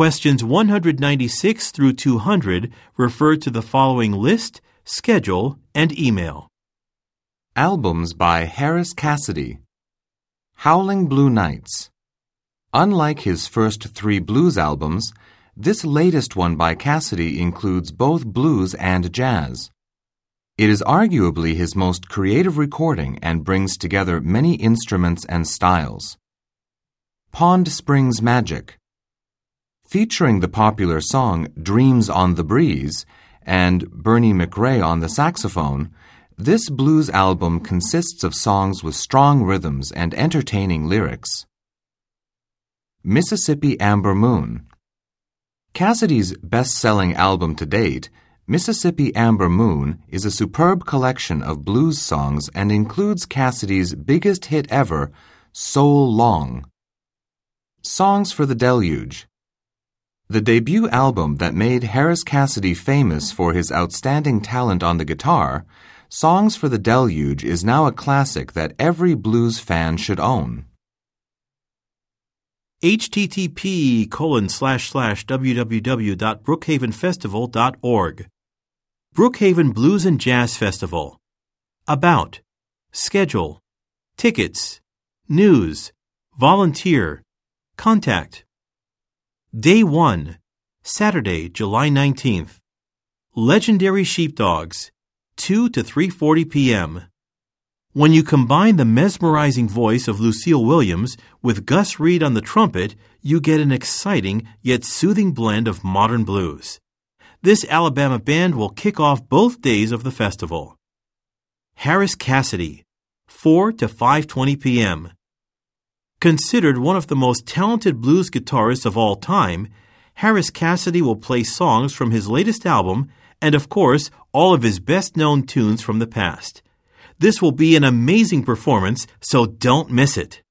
Questions 196 through 200 refer to the following list, schedule, and email. Albums by Harris Cassidy. Howling Blue Nights. Unlike his first three blues albums, this latest one by Cassidy includes both blues and jazz. It is arguably his most creative recording and brings together many instruments and styles. Pond Springs Magic. Featuring the popular song Dreams on the Breeze and Bernie McRae on the saxophone, this blues album consists of songs with strong rhythms and entertaining lyrics. Mississippi Amber Moon. Cassidy's best selling album to date, Mississippi Amber Moon, is a superb collection of blues songs and includes Cassidy's biggest hit ever, So Long. Songs for the Deluge. The debut album that made Harris Cassidy famous for his outstanding talent on the guitar, Songs for the Deluge is now a classic that every blues fan should own. http colon slash slash www.brookhavenfestival.org Brookhaven Blues and Jazz Festival. About. Schedule. Tickets. News. Volunteer. Contact Day 1 Saturday, July 19th Legendary Sheepdogs 2 to 3:40 p.m. When you combine the mesmerizing voice of Lucille Williams with Gus Reed on the trumpet, you get an exciting yet soothing blend of modern blues. This Alabama band will kick off both days of the festival. Harris Cassidy 4 to 5:20 p.m. Considered one of the most talented blues guitarists of all time, Harris Cassidy will play songs from his latest album and, of course, all of his best known tunes from the past. This will be an amazing performance, so don't miss it.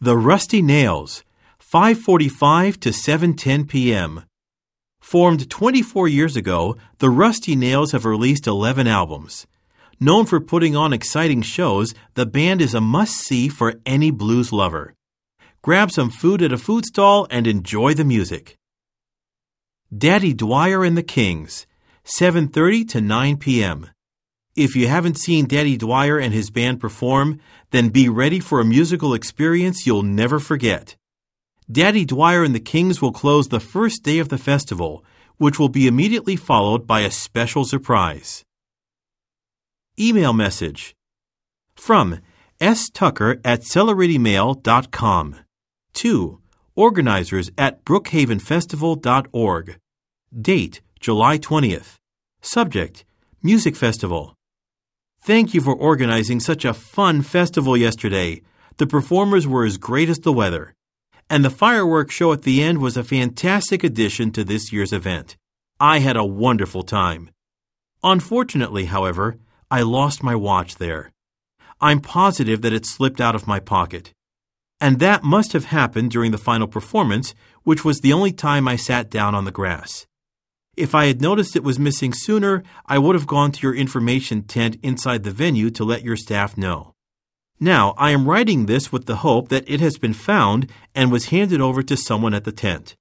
The Rusty Nails, 5:45 to 7:10 p.m. Formed 24 years ago, the Rusty Nails have released 11 albums. Known for putting on exciting shows, the band is a must see for any blues lover. Grab some food at a food stall and enjoy the music. Daddy Dwyer and the Kings, 7:30 to 9 p.m. If you haven't seen Daddy Dwyer and his band perform, then be ready for a musical experience you'll never forget. Daddy Dwyer and the Kings will close the first day of the festival, which will be immediately followed by a special surprise. Email message from S. Tucker at CelerityMail.com to organizers at brookhavenfestival.org. Date July 20th. Subject Music Festival. Thank you for organizing such a fun festival yesterday. The performers were as great as the weather. And the fireworks show at the end was a fantastic addition to this year's event. I had a wonderful time. Unfortunately, however, I lost my watch there. I'm positive that it slipped out of my pocket. And that must have happened during the final performance, which was the only time I sat down on the grass. If I had noticed it was missing sooner, I would have gone to your information tent inside the venue to let your staff know. Now, I am writing this with the hope that it has been found and was handed over to someone at the tent.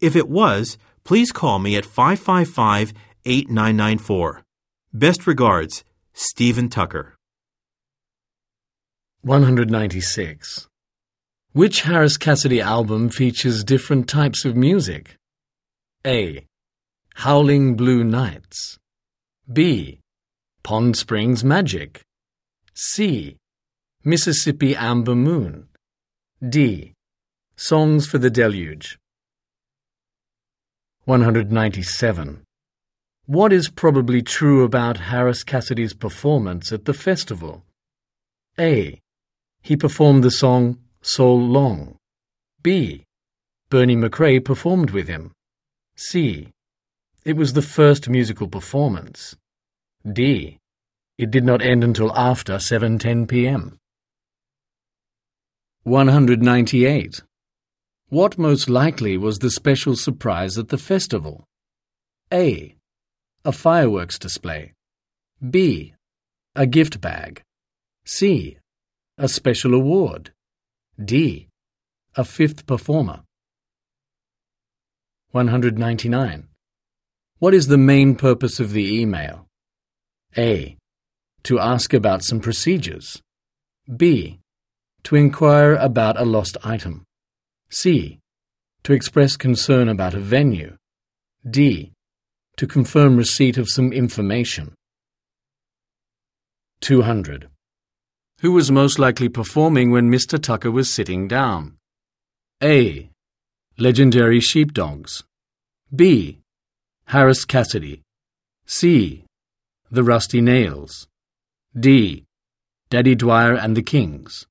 If it was, please call me at 555 8994. Best regards, Stephen Tucker. 196. Which Harris Cassidy album features different types of music? A. Howling Blue Nights. B. Pond Springs Magic. C. Mississippi Amber Moon. D. Songs for the Deluge. 197. What is probably true about Harris Cassidy's performance at the festival? A. He performed the song So Long. B. Bernie McRae performed with him. C. It was the first musical performance. D. It did not end until after 7:10 p.m. 198. What most likely was the special surprise at the festival? A. A fireworks display. B. A gift bag. C. A special award. D. A fifth performer. 199. What is the main purpose of the email? A. To ask about some procedures. B. To inquire about a lost item. C. To express concern about a venue. D. To confirm receipt of some information. 200. Who was most likely performing when Mr. Tucker was sitting down? A. Legendary Sheepdogs. B. Harris Cassidy. C. The Rusty Nails. D. Daddy Dwyer and the Kings.